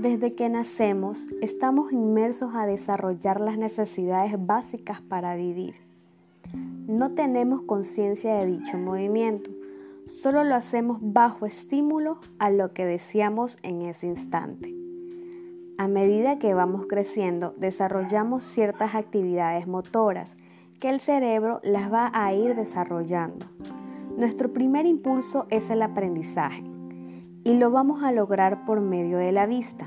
Desde que nacemos estamos inmersos a desarrollar las necesidades básicas para vivir. No tenemos conciencia de dicho movimiento, solo lo hacemos bajo estímulo a lo que deseamos en ese instante. A medida que vamos creciendo, desarrollamos ciertas actividades motoras que el cerebro las va a ir desarrollando. Nuestro primer impulso es el aprendizaje y lo vamos a lograr por medio de la vista.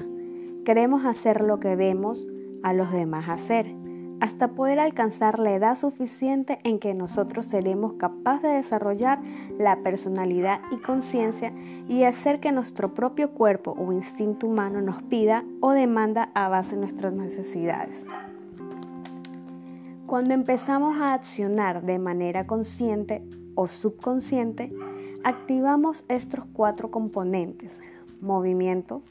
Queremos hacer lo que vemos a los demás hacer, hasta poder alcanzar la edad suficiente en que nosotros seremos capaces de desarrollar la personalidad y conciencia y hacer que nuestro propio cuerpo o instinto humano nos pida o demanda a base de nuestras necesidades. Cuando empezamos a accionar de manera consciente o subconsciente, activamos estos cuatro componentes, movimiento,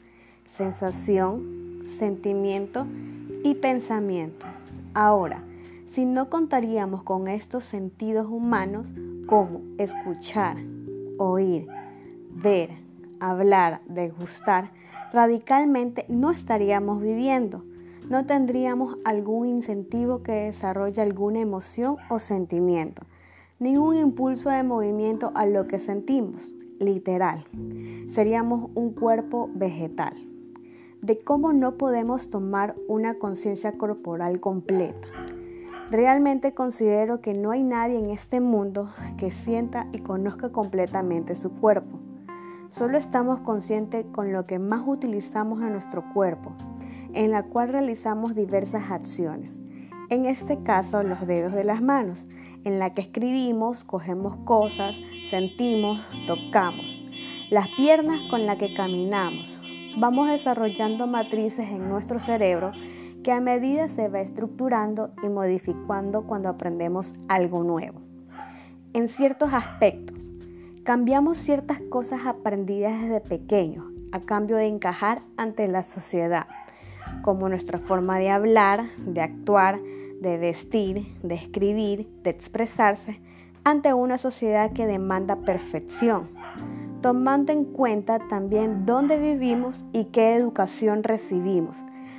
sensación, sentimiento y pensamiento. Ahora, si no contaríamos con estos sentidos humanos como escuchar, oír, ver, hablar, degustar, radicalmente no estaríamos viviendo. No tendríamos algún incentivo que desarrolle alguna emoción o sentimiento ningún impulso de movimiento a lo que sentimos, literal. Seríamos un cuerpo vegetal. De cómo no podemos tomar una conciencia corporal completa. Realmente considero que no hay nadie en este mundo que sienta y conozca completamente su cuerpo. Solo estamos conscientes con lo que más utilizamos en nuestro cuerpo, en la cual realizamos diversas acciones. En este caso, los dedos de las manos, en la que escribimos, cogemos cosas, sentimos, tocamos. Las piernas con las que caminamos. Vamos desarrollando matrices en nuestro cerebro que a medida se va estructurando y modificando cuando aprendemos algo nuevo. En ciertos aspectos, cambiamos ciertas cosas aprendidas desde pequeños a cambio de encajar ante la sociedad, como nuestra forma de hablar, de actuar, de vestir, de escribir, de expresarse ante una sociedad que demanda perfección, tomando en cuenta también dónde vivimos y qué educación recibimos,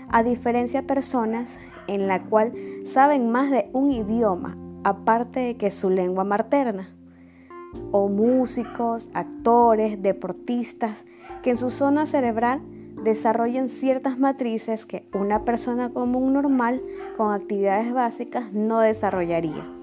a diferencia de personas en la cual saben más de un idioma aparte de que su lengua materna, o músicos, actores, deportistas, que en su zona cerebral desarrollan ciertas matrices que una persona común normal con actividades básicas no desarrollaría.